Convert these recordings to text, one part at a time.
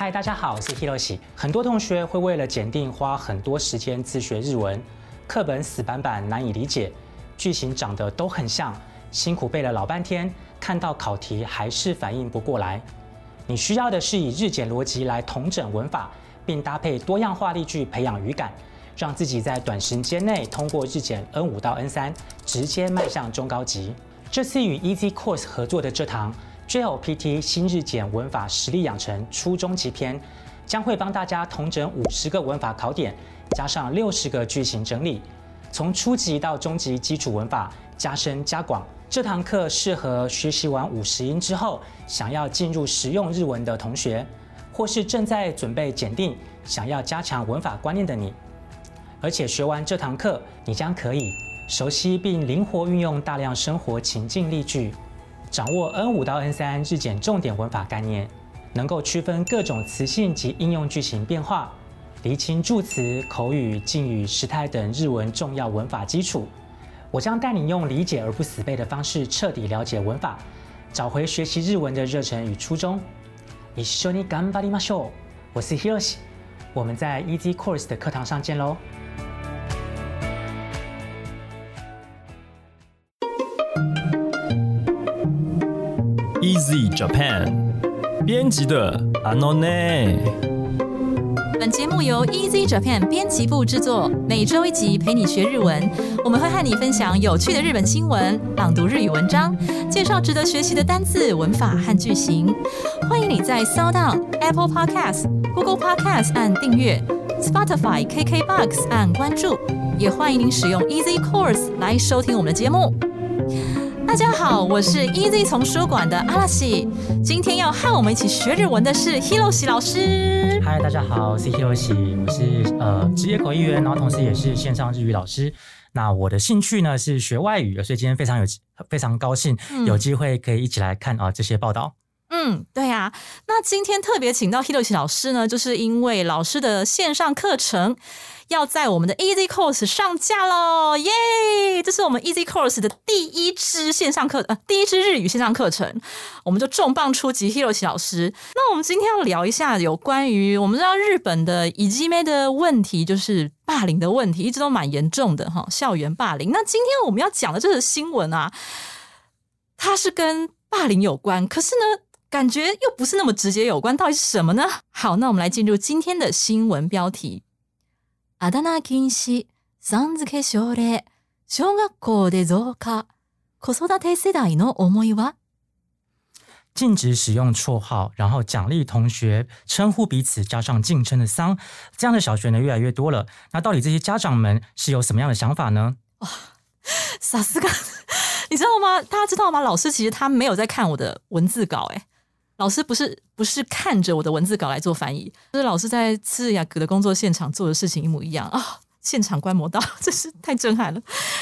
嗨，大家好，我是 Hiroshi。很多同学会为了检定花很多时间自学日文，课本死板板难以理解，句型长得都很像，辛苦背了老半天，看到考题还是反应不过来。你需要的是以日检逻辑来统整文法，并搭配多样化例句培养语感，让自己在短时间内通过日检 N 五到 N 三，直接迈向中高级。这次与 Easy Course 合作的这堂 JLPT 新日检文法实力养成初中级篇，将会帮大家统整五十个文法考点，加上六十个句型整理，从初级到中级基础文法加深加广。这堂课适合学习完五十音之后，想要进入实用日文的同学，或是正在准备检定，想要加强文法观念的你。而且学完这堂课，你将可以熟悉并灵活运用大量生活情境例句，掌握 N 五到 N 三日检重点文法概念，能够区分各种词性及应用句型变化，厘清助词、口语、敬语、时态等日文重要文法基础。我将带你用理解而不死背的方式，彻底了解文法，找回学习日文的热忱与初衷。一緒に頑張りましょう。我是 Hiroshi，我们在 Easy Course 的课堂上见喽。 Easy Japan 编辑的 Anone。本节目由 Easy Japan 编辑部制作，每周一集陪你学日文。我们会和你分享有趣的日本新闻、朗读日语文章，介绍值得学习的单字、文法和句型。欢迎你在 Sound、Apple Podcasts、Google Podcasts 按订阅，Spotify、KKBox 按关注，也欢迎您使用 Easy Course 来收听我们的节目。大家好，我是 Easy 丛书馆的阿拉西。今天要和我们一起学日文的是 Hiroshi 老师。嗨，大家好，我是 Hiroshi，我是呃职业口译员，然后同时也是线上日语老师。那我的兴趣呢是学外语，所以今天非常有非常高兴有机会可以一起来看啊、这些报道。嗯，对啊。那今天特别请到 Hiroshi 老师呢，就是因为老师的线上课程要在我们的 Easy Course 上架喽，耶！这是我们 Easy Course 的第一支线上课，呃，第一支日语线上课程，我们就重磅出击 Hiroshi 老师。那我们今天要聊一下有关于我们知道日本的以及妹的问题，就是霸凌的问题，一直都蛮严重的哈，校园霸凌。那今天我们要讲的这个新闻啊，它是跟霸凌有关，可是呢，感觉又不是那么直接有关，到底是什么呢？好，那我们来进入今天的新闻标题：あだ名禁止、さん付け奨励、小学校で増加、子育て世代の思いは？禁止使用绰号，然后奖励同学称呼彼此，加上敬称的“桑”，这样的小学呢越来越多了。那到底这些家长们是有什么样的想法呢？萨斯嘎，你知道吗？大家知道吗？老师其实他没有在看我的文字稿、欸， 老师不是不是看着我的文字稿来做翻译，就是老师在次雅阁的工作现场做的事情一模一样啊、现场观摩到，真是太震撼了。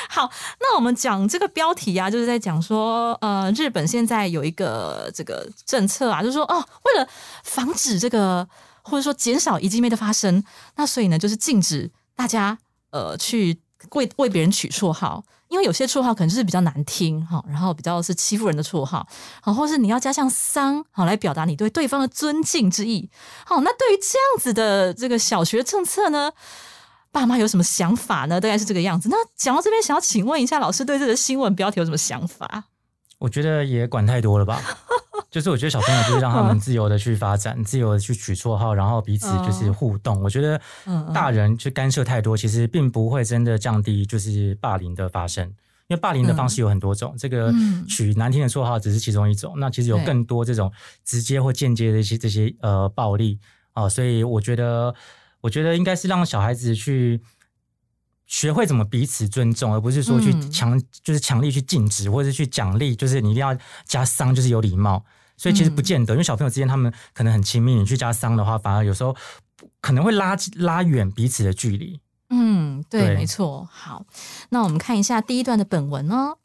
好，那我们讲这个标题啊，就是在讲说，呃，日本现在有一个这个政策啊，就是说，哦，为了防止这个或者说减少遗迹妹的发生，那所以呢，就是禁止大家呃去为为别人取绰号，因为有些绰号可能就是比较难听哈，然后比较是欺负人的绰号，好，或是你要加上桑好来表达你对对方的尊敬之意。好，那对于这样子的这个小学政策呢，爸妈有什么想法呢？大概是这个样子。那讲到这边，想要请问一下老师对这个新闻标题有什么想法？我觉得也管太多了吧。就是我觉得小朋友就是让他们自由的去发展，自由的去取绰号，然后彼此就是互动。我觉得嗯大人去干涉太多，其实并不会真的降低就是霸凌的发生。因为霸凌的方式有很多种，这个嗯取难听的绰号只是其中一种。那其实有更多这种直接或间接的一些这些呃暴力啊、所以我觉得，我觉得应该是让小孩子去学会怎么彼此尊重，而不是说去嗯强、就是强力去禁止或者是去奖励，就是你一定要加桑，就是有礼貌。所以其实不见得，因为小朋友之间他们可能很亲密，你去加桑的话，反而有时候可能会拉拉远彼此的距离。嗯，对，对没错。好，那我们看一下第一段的本文哦。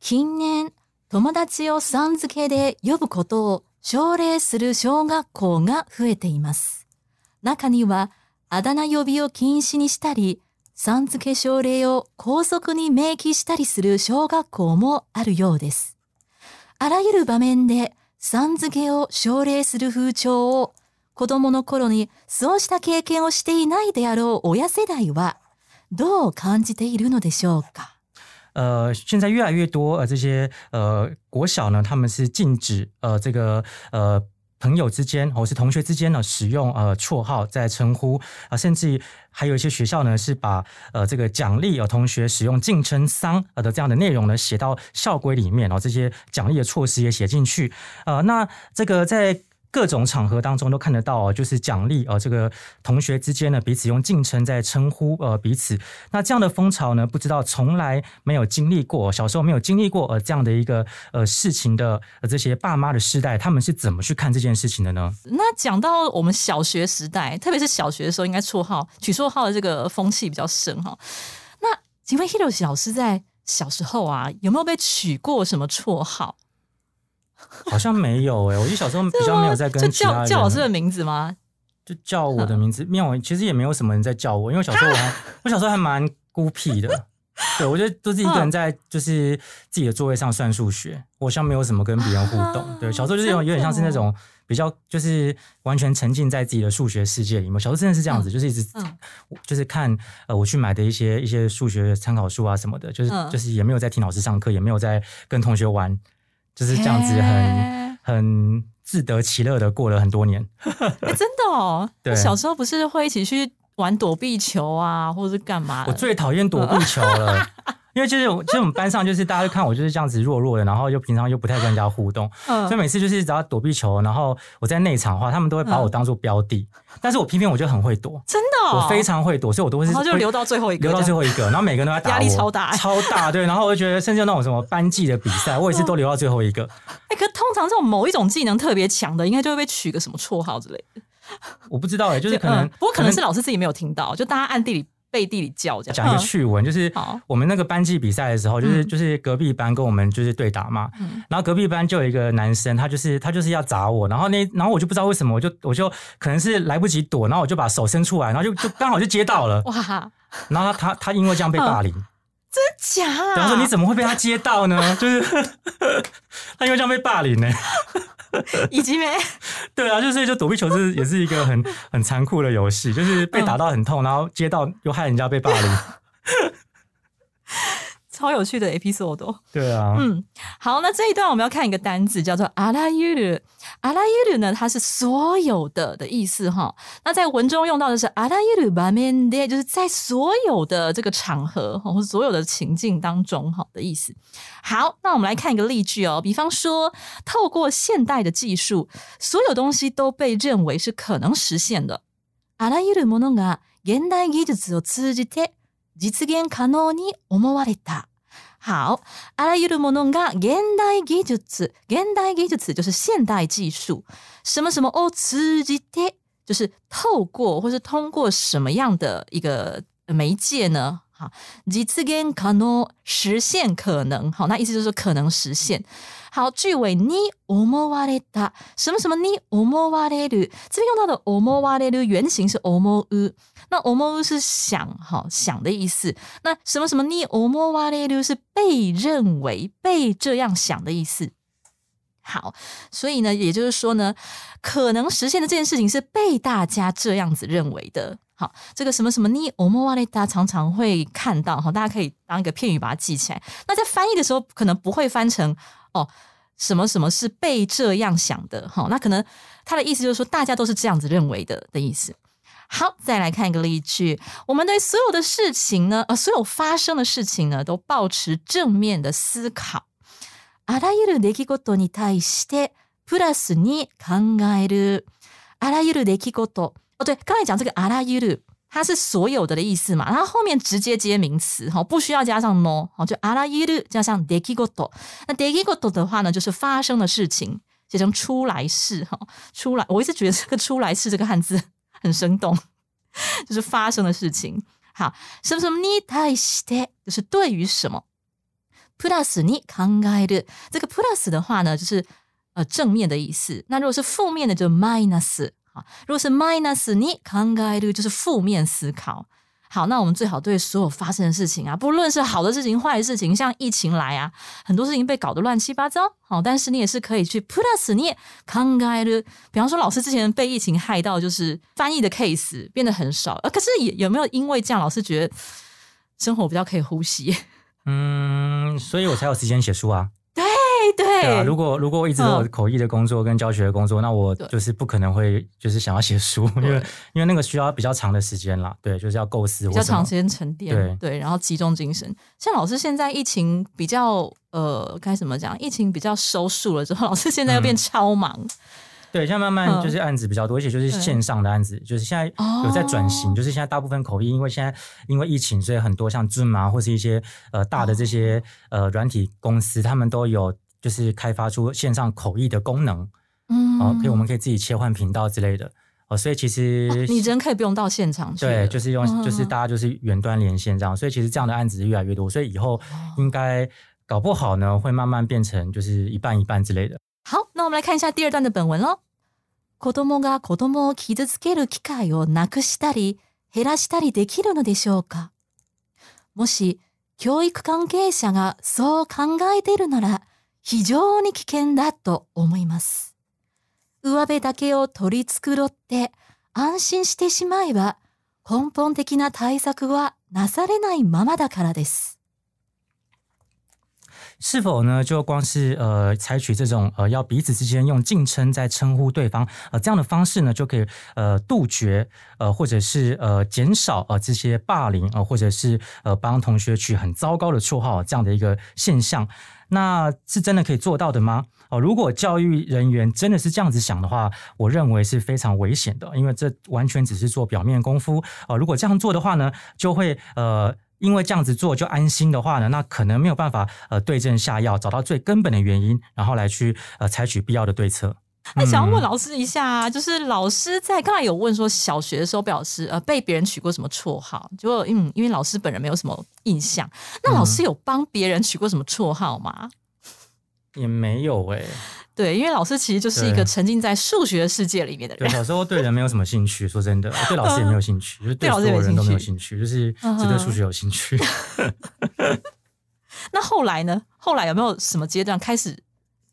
近年、友達をさん付けで呼ぶことを奨励する小学校が増えています。中には、あだ名呼びを禁止にしたり、 さん付け奨励を校則に明記したりする小学校もあるようです。あらゆる場面で、さん付けを奨励する風潮を子供の頃にそうした経験をしていないであろう親世代はどう感じているのでしょうか？呃，现在越来越多呃这些呃国小呢，他们是禁止呃这个呃朋友之间或是同学之间呢使用呃绰号在称呼啊，甚至还有一些学校呢是把呃这个奖励有同学使用敬称桑呃的这样的内容呢写到校规里面，然后这些奖励的措施也写进去呃，那这个在。各种场合当中都看得到，就是奖励呃，这个同学之间呢彼此用敬称在称呼呃彼此。那这样的风潮呢，不知道从来没有经历过，小时候没有经历过呃这样的一个呃事情的这些爸妈的世代，他们是怎么去看这件事情的呢？那讲到我们小学时代，特别是小学的时候，应该绰号取绰号的这个风气比较盛哈。那请问 Hiro 老师在小时候啊，有没有被取过什么绰号？好像没有哎，我就小时候比较没有在跟其他人叫老师的名字吗？就叫我的名字，没有，其实也没有什么人在叫我，因为小时候我还 我小时候还蛮孤僻的，对我觉得都是一个人在就是自己的座位上算数学，我像没有什么跟别人互动。对，小时候就是有有点像是那种比较就是完全沉浸在自己的数学世界里面。小时候真的是这样子，就是一直就是看呃我去买的一些一些数学参考书啊什么的，就是就是也没有在听老师上课，也没有在跟同学玩。就是这样子，很很自得其乐的过了很多年。哎，真的哦。对，小时候不是会一起去玩躲避球啊，或者是干嘛？我最讨厌躲避球了。因为就是，其实我们班上就是大家看我就是这样子弱弱的，然后又平常又不太跟人家互动，所以每次就是只要躲避球，然后我在内场的话，他们都会把我当做标的。但是我偏偏我就很会躲，真的，我非常会躲，所以我都会是就留到最后一个，留到最后一个，然后每个人都要打我，压力超大，超大，对。然后我就觉得，甚至那种什么班级的比赛，我也是都留到最后一个。哎，可通常这种某一种技能特别强的，应该就会被取个什么绰号之类的。我不知道哎，就是可能，不过可能是老师自己没有听到，就大家暗地里。背地里叫这样，讲一个趣闻，就是我们那个班级比赛的时候，就是就是隔壁班跟我们就是对打嘛，然后隔壁班就有一个男生，他就是他就是要砸我，然后那然后我就不知道为什么，我就我就可能是来不及躲，然后我就把手伸出来，然后就就刚好就接到了，哇！然后他他他因为这样被霸凌，真假？然后说你怎么会被他接到呢？就是他因为这样被霸凌呢。以及没 对啊，就是就躲避球是也是一个很很残酷的游戏，就是被打到很痛，然后接到又害人家被霸凌。超有趣的 episode，对啊，嗯，好，那这一段我们要看一个单字，叫做阿拉尤鲁。阿拉尤鲁呢，它是所有的的意思哈。那在文中用到的是阿拉尤鲁巴面的，就是在所有的这个场合或者所有的情境当中哈的意思。好，那我们来看一个例句哦，比方说，透过现代的技术，所有东西都被认为是可能实现的。阿拉尤鲁ものが現代技術を通じて 実現可能に思われた。好，あらゆるものが現代技術，現代技術就是现代技术。什么什么を通じて，就是透过或是通过什么样的一个媒介呢？好，実現可能实现可能，好，那意思就是可能实现。好，句尾に思われた什么什么に思われる，这边用到的思われる原型是思う。那 omo 是想哈想的意思，那什么什么你 omo wa le 是被认为被这样想的意思。好，所以呢，也就是说呢，可能实现的这件事情是被大家这样子认为的。 好，这个什么什么你 omo wa le 大家常常会看到哈，大家可以当一个片语把它记起来。那在翻译的时候，可能不会翻成哦什么什么是被这样想的哈，那可能他的意思就是说大家都是这样子认为的的意思。好，再来看一个例句。我们对所有的事情呢，呃，所有发生的事情呢，都保持正面的思考。あらゆる出来事に対してプラスに考える。あらゆる出来事， 哦，对，刚才讲这个あらゆる，它是所有的的意思嘛，然后后面直接接名詞，哈，不需要加上 no，好，就あらゆる加上出来事。那出来事的话呢，就是发生的事情，写成出来式，哈，出来。我一直觉得这个出来式这个汉字。很生动，就是发生的事情。好，什么什么你対して就是对于什么，plus 你考える这个 plus 的话呢，就是呃正面的意思。那如果是负面的，就 minus 好，如果是 minus 你考える就是负面思考。好，那我们最好对所有发生的事情啊，不论是好的事情、坏的事情，像疫情来啊，很多事情被搞得乱七八糟。好，但是你也是可以去 put us，你也 c o n g a 比方说，老师之前被疫情害到，就是翻译的 case 变得很少。呃，可是也有没有因为这样，老师觉得生活比较可以呼吸？嗯，所以我才有时间写书啊。对对啊，如果如果我一直都有口译的工作跟教学的工作，那我就是不可能会就是想要写书，因为因为那个需要比较长的时间啦。对，就是要构思比较长时间沉淀，对对然后集中精神。像老师现在疫情比较呃该怎么讲？疫情比较收束了之后，老师现在又变超忙。对，现在慢慢嗯就是案子比较多，而且就是线上的案子，就是现在有在转型，哦就是现在大部分口译，因为现在因为疫情，所以很多像 Zoom 啊，或是一些呃大的这些呃软体公司，他们都有就是开发出线上口译的功能，嗯哦，可以我们可以自己切换频道之类的，哦，所以其实、哦你人可以不用到现场去了，对，就是用就是嗯大家就是远端连线这样，所以其实这样的案子越来越多，所以以后哦应该搞不好呢，会慢慢变成就是一半一半之类的。好，那我们来看一下第二段的本文喽。子供が子供を傷つける機会をなくしたり減らしたりできるのでしょうかもし教育関係者がそう考えているなら 非常に危険だと思います。上辺だけを取り繕って安心してしまえば根本的な対策はなされないままだからです。是否呢？就光是呃采取这种呃要彼此之间用敬称在称呼对方呃这样的方式呢，就可以呃杜绝呃或者是呃减少呃这些霸凌啊呃或者是呃帮同学取很糟糕的绰号这样的一个现象。那是真的可以做到的吗？哦，如果教育人员真的是这样子想的话，我认为是非常危险的，因为这完全只是做表面功夫。哦，如果这样做的话呢，就会呃。因为这样子做就安心的话呢，那可能没有办法呃对症下药，找到最根本的原因，然后来去呃采取必要的对策。那想要问嗯老师一下、啊，就是老师在刚才有问说，小学的时候被老师呃被别人取过什么绰号？结果嗯，因为老师本人没有什么印象，那老师有帮别人取过什么绰号吗？也没有哎、对，因为老师其实就是一个沉浸在数学世界里面的对，人。小时候对人没有什么兴趣，说真的，对老师也没有兴趣，就是对所有人都没有兴兴趣，就是嗯只对数学有兴趣。那后来呢？后来有没有什么阶段开始对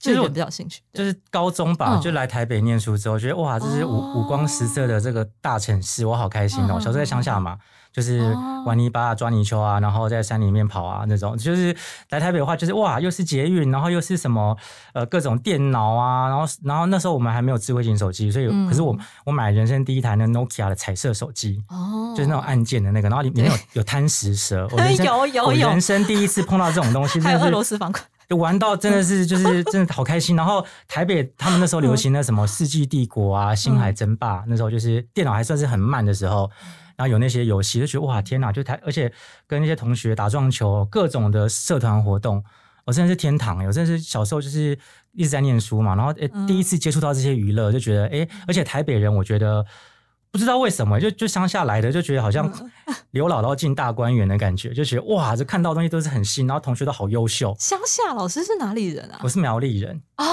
其实我比较兴趣？就是高中吧，嗯就来台北念书之后，觉得哇，这是五、哦五光十色的这个大城市，我好开心哦！嗯小时候在乡下嘛，就是哦玩泥巴啊、抓泥鳅啊，然后在山里面跑啊那种。就是来台北的话，就是哇，又是捷运，然后又是什么呃各种电脑啊，然后然后那时候我们还没有智慧型手机，所以、嗯可是我我买人生第一台那 Nokia 的彩色手机。哦，就是那种按键的那个，然后里面有有贪食蛇，我人生 有有有我人生第一次碰到这种东西，真还有俄的是罗斯方块。就玩到真的是就是真的好开心。然后台北他们那时候流行那什么《世纪帝国》啊，《星海争霸》，那时候就是电脑还算是很慢的时候，然后有那些游戏，就觉得哇天哪！就台而且跟那些同学打撞球，各种的社团活动。我真的是天堂欸！我真的是小时候就是一直在念书嘛，然后第一次接触到这些娱乐，就觉得诶、而且台北人我觉得不知道为什么，就就乡下来的，就觉得好像刘姥姥进大观园的感觉，就觉得哇，这看到的东西都是很新，然后同学都好优秀。乡下老师是哪里人啊我？是苗栗人，哦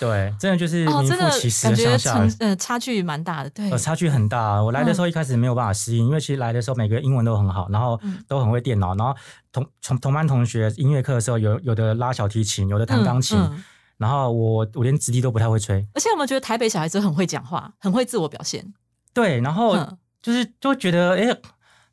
对，真的就是哦，名副其实的乡下人成。呃差距蛮大的，对呃，，差距很大。我来的时候一开始没有办法适应，因为其实来的时候每个英文都很好，然后嗯都很会电脑，然后同同同班同学音乐课的时候有有的拉小提琴，有的弹钢琴，嗯嗯然后我我连直笛都不太会吹。而且我们觉得台北小孩子很会讲话，很会自我表现。对，然后嗯就是就会觉得，哎、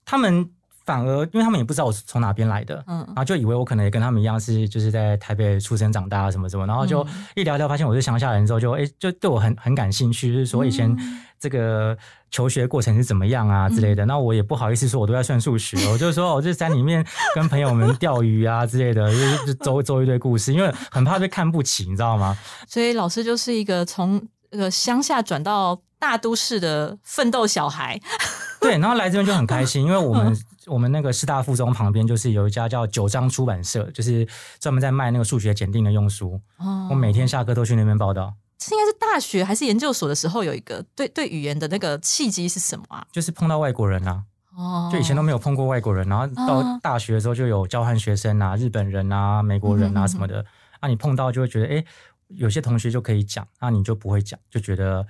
他们反而因为他们也不知道我是从哪边来的，嗯然后就以为我可能也跟他们一样是就是在台北出生长大什么什么，然后就嗯一聊聊发现我是乡下人之后就，哎就对我很很感兴趣，就是说以前嗯这个求学过程是怎么样啊之类的。那我也不好意思说我都在算数学，我就说我就在里面跟朋友们钓鱼啊之类的，就就周周一堆故事，因为很怕被看不起，你知道吗？所以老师就是一个从那个乡下转到大都市的奋斗小孩。对，然后来这边就很开心，因为我们我们那个师大附中旁边就是有一家叫九章出版社，就是专门在卖那个数学检定的用书。哦。我每天下课都去那边报道，是应该是大学还是研究所的时候有一个对对语言的那个契机是什么啊？就是碰到外国人啊，哦。就以前都没有碰过外国人，然后到哦大学的时候就有交换学生啊，日本人啊、美国人啊什么的，啊，你碰到就会觉得，哎，有些同学就可以讲，那你就不会讲，就觉得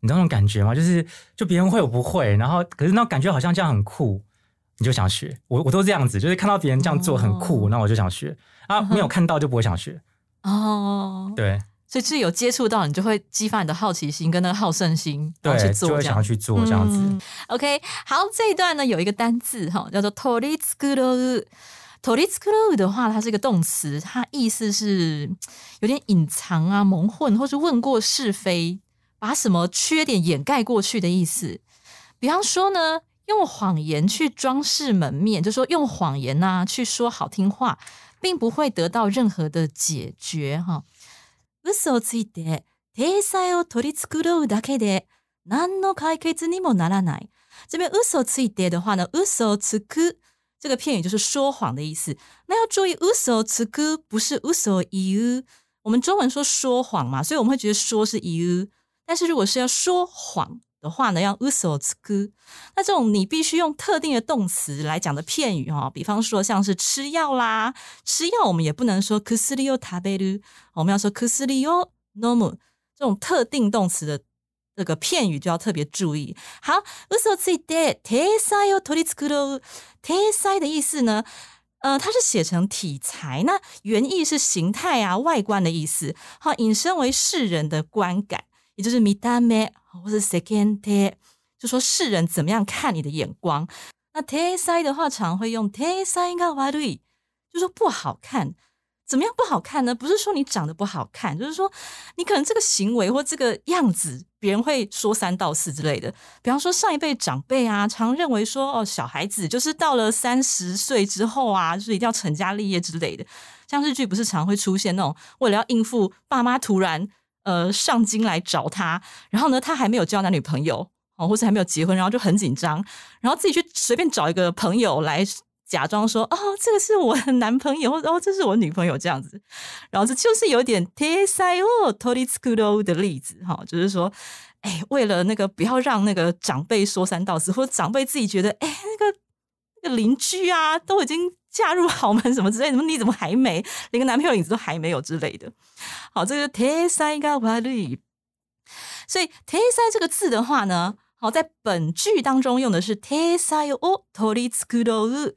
你知道那种感觉吗？就是就别人会我不会，然后可是那种感觉好像这样很酷，你就想学。我我都这样子，就是看到别人这样做很酷，哦那我就想学啊，没有看到就不会想学。哦，对所以是有接触到，你就会激发你的好奇心跟那个好胜心，对，去做就会想要。去做这样子。嗯 OK，好，这一段呢有一个单字哈，叫做 tori t s k u r o tori t s k u r o 的话，它是一个动词，它意思是有点隐藏啊、蒙混，或是问过是非，把什么缺点掩盖过去的意思。比方说呢，用谎言去装饰门面，就说用谎言呐、去说好听话，并不会得到任何的解决哈。嘘をついて体裁を取り繕うだけで何の解決にもならない。这边嘘ついて的话呢，嘘つく这个片语就是说谎的意思。那要注意，嘘つく不是嘘言う。我们中文说说谎嘛，所以我们会觉得说是言う。但是如果是要说谎 的话呢，要嘘つく。那这种你必须用特定的动词来讲的片语哈、哦，比方说像是吃药啦，吃药我们也不能说薬を食べる，我们要说薬を飲む。这种特定动词的这个片语就要特别注意。好，嘘をついて体裁を取り繕う。体裁的意思呢？呃，它是写成体裁，那原意是形态啊、外观的意思。好，引申为世人的观感，也就是見た目 或是世間体，就说世人怎么样看你的眼光。那体裁的话，常会用体裁が悪い，就说不好看。怎么样不好看呢？不是说你长得不好看，就是说你可能这个行为或这个样子，别人会说三道四之类的。比方说上一辈长辈啊，常认为说哦，小孩子就是到了三十岁之后啊，就是一定要成家立业之类的。像日剧不是常会出现那种为了要应付爸妈突然呃上京来找他，然后呢他还没有交男女朋友哦，或者还没有结婚，然后就很紧张，然后自己去随便找一个朋友来。假装说哦，这个是我的男朋友，或者哦，这是我女朋友这样子，然后这就是有点 t 塞哦 t o r i s k u r o 的例子哈，就是说，哎，为了那个不要让那个长辈说三道四，或者长辈自己觉得，哎，那个邻居啊，都已经嫁入豪门什么之类的，怎么你怎么还没连个男朋友影子都还没有之类的。好，这个 t 塞が悪い，所以 t 塞这个字的话呢，好，在本句当中用的是 t 塞哦 t o r i s k u r o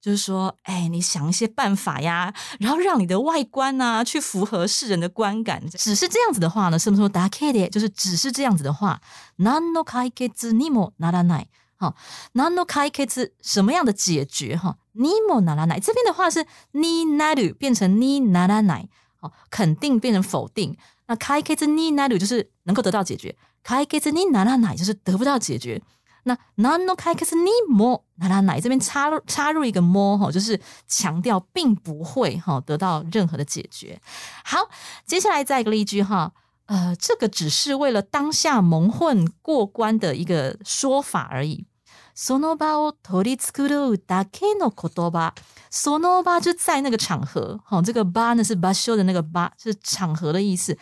就是说，哎，你想一些办法呀，然后让你的外观啊去符合世人的观感。只是这样子的话呢，是不是说だけで就是只是这样子的话，何の解決にもならない。 好，何の解決什么样的解決哈？にもならない。这边的话是になる变成にならない，好，肯定變成否定。那解決になる就是能够得到解決，解決にならない就是得不到解決。那何の解決にもならない，这边插入插入一个も哈，就是强调并不会哈得到任何的解决。好，接下来再一个例句哈， 呃，这个只是为了当下蒙混过关的一个说法而已。その場を取り繕うだけの言葉。その場就在那个场合，哈，这个場呢是場所的那个場，是场合的意思。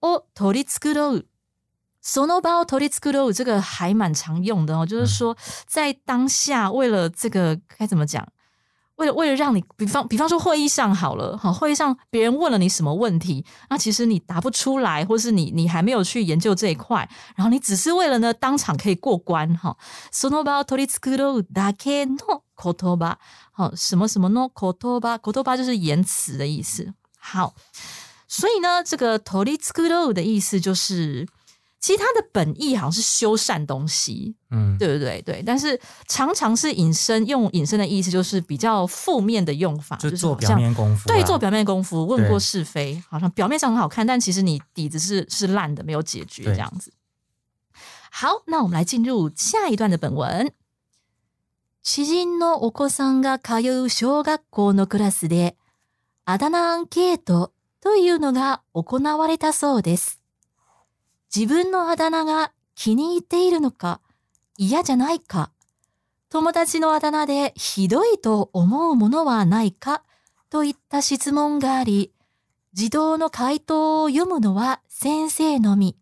を取り繕う。その場を取り繕う这个还蛮常用的哦，就是说在当下为了这个该怎么讲？ 为了为了让你，比方比方说会议上好了，好会议上别人问了你什么问题，那其实你答不出来，或是你你还没有去研究这一块，然后你只是为了呢当场可以过关哈。その場を取り繕うだけの言葉，好什么什么の言葉，言葉就是言辞的意思。好，所以呢，这个取り繕う的意思就是。 其实它的本意好像是修缮东西，嗯，对不对？对，但是常常是引申，用引申的意思就是比较负面的用法，就是做表好像面功夫啦，对，做表面功夫，问过对是非，好像表面上很好看，但其实你底子是是烂的，没有解决对这样子。好，那我们来进入下一段的本文。知人のお子さんが通う小学校のクラスで、あだ名アンケートというのが行われたそうです。 自分のあだ名が気に入っているのか、嫌じゃないか、友達のあだ名でひどいと思うものはないか、といった質問があり、児童の回答を読むのは先生のみ。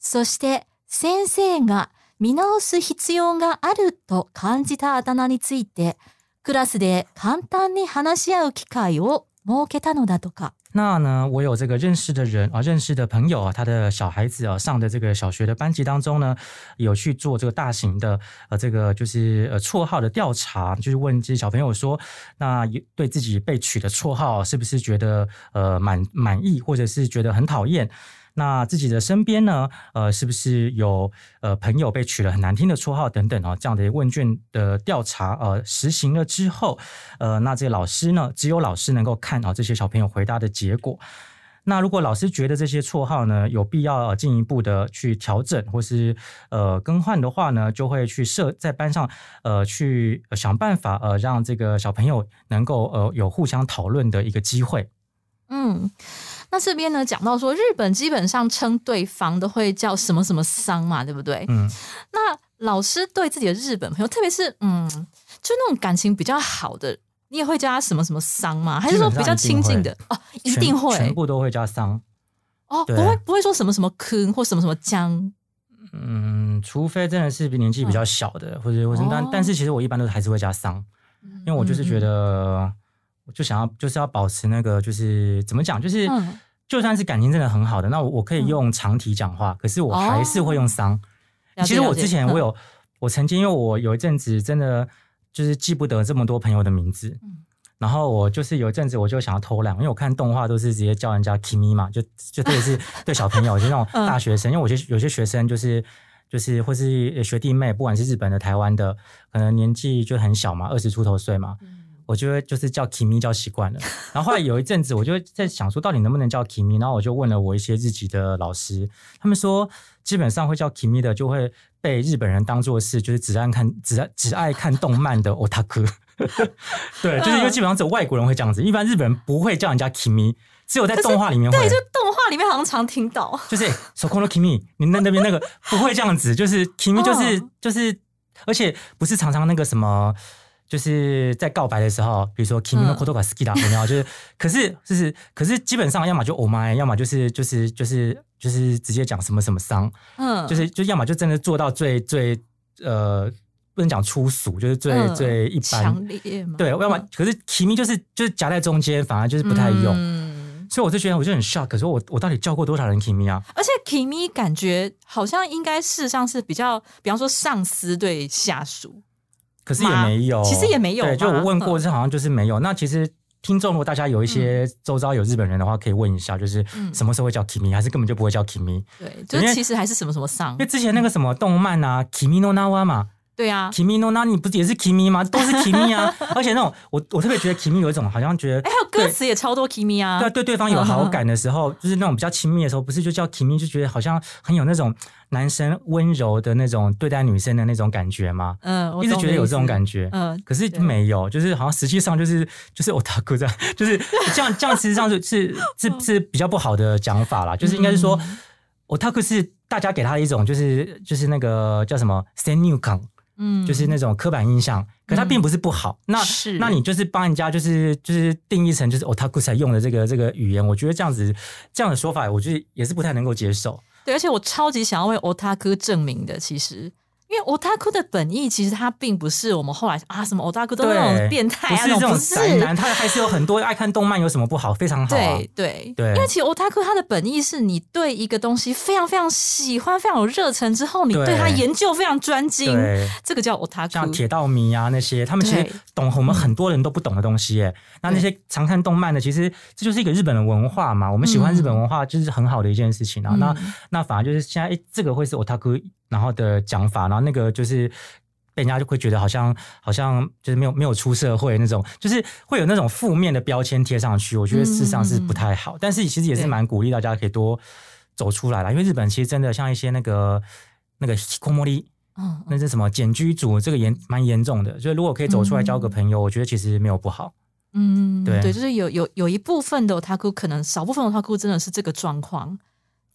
そして先生が見直す必要があると感じたあだ名について、クラスで簡単に話し合う機会を儲けたのだとか。那呢，我有这个认识的人啊，认识的朋友啊，他的小孩子啊，上的这个小学的班级当中呢，有去做这个大型的呃，这个就是呃绰号的调查，就是问这些小朋友说，那有对自己被取的绰号是不是觉得呃满满意，或者是觉得很讨厌？ 那自己的身边呢，呃，是不是有呃朋友被取了很难听的绰号等等啊？这样的问卷的调查呃实行了之后，呃，那这个老师呢，只有老师能够看到这些小朋友回答的结果。那如果老师觉得这些绰号呢有必要进一步的去调整或是呃更换的话呢，就会去设在班上呃去想办法呃让这个小朋友能够呃有互相讨论的一个机会。嗯，那这边呢讲到说，日本基本上称对方都会叫什么什么桑嘛，对不对？嗯，那老师对自己的日本朋友，特别是嗯，就那种感情比较好的，你也会叫他什么什么桑吗？还是说比较亲近的？哦，一定会，全部都会叫桑。哦，不对会不会说什么什么坑或什么什么江。嗯，除非真的是比年纪比较小的，或者或者但哦但是其实我一般都还是会加桑，因为我就是觉得，我就想要就是要保持那个就是怎么讲，就是嗯。就算是感情真的很好的，那我我可以用长体讲话，可是我还是会用桑。哦。其实我之前我嗯。有，我曾经因为我有一阵子真的就是记不得这么多朋友的名字，嗯。然后我就是有一阵子我就想要偷懒，因为我看动画都是直接叫人家 Kimi 嘛，就就特别是 对小朋友，就那种嗯。大学生，因为我觉得有些学生就是。就是或是学弟妹，不管是日本的、台湾的，可能年纪就很小嘛，二十出头岁嘛，我就会就是叫 Kimi 叫习惯了。然后后来有一阵子，我就在想说，到底能不能叫 Kimi？然后我就问了我一些日籍的老师，他们说基本上会叫 Kimi 的，就会被日本人当做是就是只爱看只爱只爱看动漫的 otaku。对，就是因为基本上只有外国人会这样子，一般日本人不会叫人家 Kimi，只有在动画里面会。对，就动画里面好像常听到。就是手工的 Kimi，你那那边那个不会这样子，就是 Kimi 就是、哦就是，而且不是常常那个什么，就是在告白的时候，比如说 Kimi no 嗯 koto ga ski da，有没有？就是 可是就是可是基本上要么就 oh my，要么就是就是就是就是直接讲什么什么伤，嗯，就是就要么就真的做到最最呃不能讲粗俗，就是最、嗯最一般强，烈嘛。对，要么可是 Kimi 就是就是夹在中间，反而就是不太用。嗯所以我就觉得我就很 shock，可是我我到底叫过多少人 Kimi 啊？而且 Kimi 感觉好像应该事实上是比较，比方说上司对下属，可是也没有，其实也没有对，就我问过，嗯。这好像就是没有。那其实听众如果大家有一些周遭有日本人的话，可以问一下，就是嗯。什么时候会叫 Kimi，还是根本就不会叫 Kimi？对，就是其实还是什么什么上因为，之前那个什么动漫啊，Kimi no Nawa 嘛对啊，，Kimi no Na 你不是也是 Kimi 吗？都是 Kimi 啊。而且那种我我特别觉得 Kimi 有一种好像觉得哎，还有歌词也超多 Kimi 啊，对对对方有好感的时候，就是那种比较亲密的时候，不是就叫 Kimi，就觉得好像很有那种男生温柔的那种对待女生的那种感觉吗？嗯，我一直觉得有这种感觉，嗯，可是没有，就是好像实际上就是就是我大哥这样，就是这样这样，实际上是是是是比较不好的讲法啦，就是应该是说嗯。我大哥是大家给他一种就是就是那个叫什么 s e n u k a n 嗯，就是那种刻板印象，可它并不是不好。那是那你就是帮人家就是就是定义成就是 otaku 才用的这个这个语言，我觉得这样子这样的说法，我觉得也是不太能够接受。对，而且我超级想要为 otaku 证明的，其实。因为 otaku 的本意其实它并不是我们后来啊什么 otaku 都是那种变态啊，不是这种宅男，他还是有很多爱看动漫，有什么不好？非常好啊。对对对因为其实 otaku 它的本意是你对一个东西非常非常喜欢、非常有热忱之后，你对它研究非常专精，对。这个叫像 otaku。铁道迷啊那些，他们其实懂我们很多人都不懂的东西耶。那那些常看动漫的，其实这就是一个日本的文化嘛。我们喜欢日本文化，就是很好的一件事情啊。嗯那那反而就是现在，哎这个会是 otaku 然后的讲法，然后那个就是。被人家就会觉得好像好像就是没有没有出社会那种，就是会有那种负面的标签贴上去。我觉得事实上是不太好，但是其实也是对蛮鼓励大家可以多走出来啦。因为日本其实真的像一些那个那个 hikomori，嗯，那是什么简居族，这个严蛮严重的。所以如果可以走出来交个朋友，我觉得其实没有不好。嗯，对对，就是有有有一部分的 otaku 可能少部分的 otaku 真的是这个状况，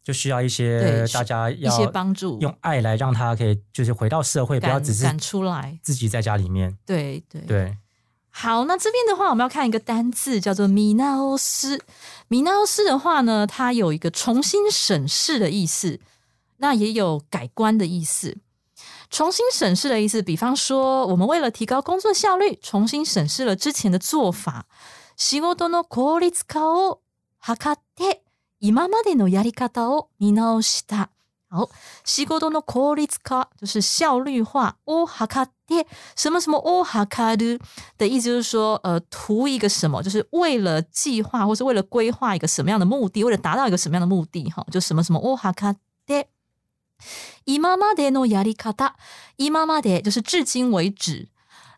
就需要一些对大家一些要帮助，用爱来让他可以就是回到社会，不要赶只是赶出来。自己在家里面。对对对，好，那这边的话，我们要看一个单字，叫做米纳欧斯。米纳欧斯的话呢，它有一个重新审视的意思，那也有改观的意思。重新审视的意思，比方说，我们为了提高工作效率，重新审视了之前的做法， 仕事の効率化を図って 今までのやり方を見直した。好，仕事の効率化就是效率化。を図って什么什么を図る的意思就是说，呃，图一个什么，就是为了计划或是为了规划一个什么样的目的，为了达到一个什么样的目的，哈，就什么什么を図って。今までのやり方，今まで就是至今为止。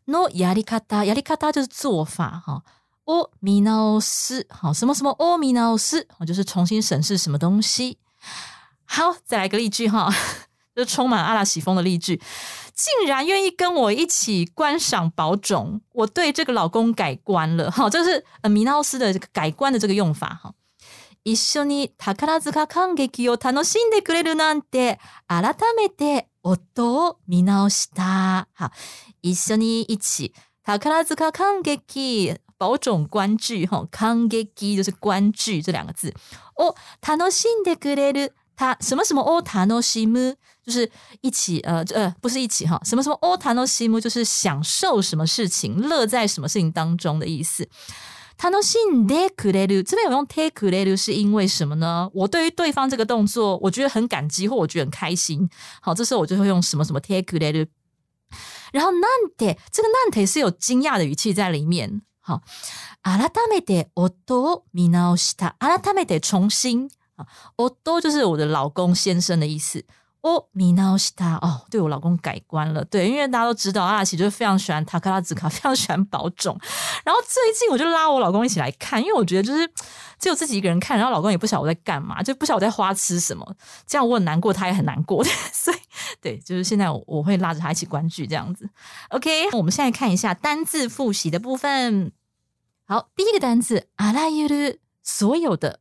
のやり方，やり方就是做法，哈。を見直す，好，什么什么を見直す，好，就是重新审视什么东西。好，再来个例句哈，就充满阿拉喜风的例句，竟然愿意跟我一起观赏宝冢，我对这个老公改观了。哈，这是呃米纳斯的这个改观的这个用法哈。一緒に宝塚感激を楽しんでくれるなんて改めて夫を見直した。好，一緒に一起宝塚感激 宝冢观剧哈，感激就是观剧这两个字。哦，楽しんでくれる他什么什么哦楽しむ就是一起呃呃不是一起哈，什么什么哦楽しむ就是享受什么事情，乐在什么事情当中的意思。楽しんでくれる这边有用てくれる是因为什么呢？我对于对方这个动作，我觉得很感激或我觉得很开心。好，这时候我就会用什么什么てくれる。然后なんて这个なんて是有惊讶的语气在里面。 好，改めて夫を見直した。改めて重新啊，夫就是我的老公先生的意思。 哦，見直した哦，对我老公改观了。对，因为大家都知道阿拉奇就是非常喜欢塔克拉兹卡，非常喜欢宝冢。然后最近我就拉我老公一起来看，因为我觉得就是只有自己一个人看，然后老公也不晓得我在干嘛，就不晓得我在花痴什么。这样我很难过，他也很难过。所以对，就是现在我我会拉着他一起观剧这样子。OK，我们现在看一下单字复习的部分。好，第一个单字あらゆる，所有的。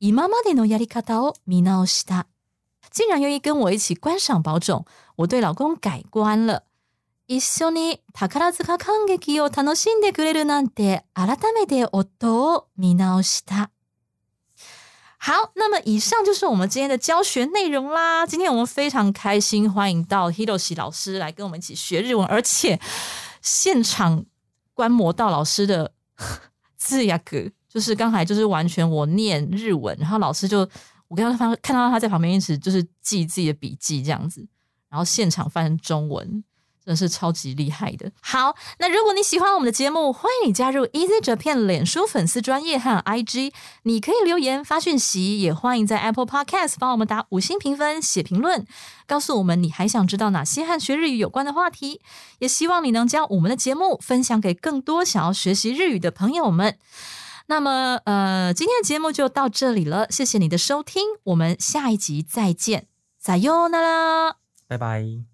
今までのやり方を見直した。竟然愿意跟我一起观赏宝冢，我对老公改观了。一緒に宝塚感激を楽しんでくれるなんて、改めて夫を見直した。好，那么以上就是我们今天的教学内容啦。今天我们非常开心，欢迎到 Hiroshi 老师来跟我们一起学日文，而且现场观摩到老师的字雅格。 就是刚才就是完全我念日文，然后老师就我跟他翻看到他在旁边一直就是记自己的笔记这样子，然后现场翻中文，真的是超级厉害的。好，那如果你喜欢我们的节目，欢迎你加入 Easy Japan 脸书粉丝专业和 IG，你可以留言发讯息，也欢迎在 Apple Podcast 帮我们打五星评分、写评论，告诉我们你还想知道哪些和学日语有关的话题。也希望你能将我们的节目分享给更多想要学习日语的朋友们。那么，呃，今天的节目就到这里了，谢谢你的收听，我们下一集再见，再见啦！拜拜。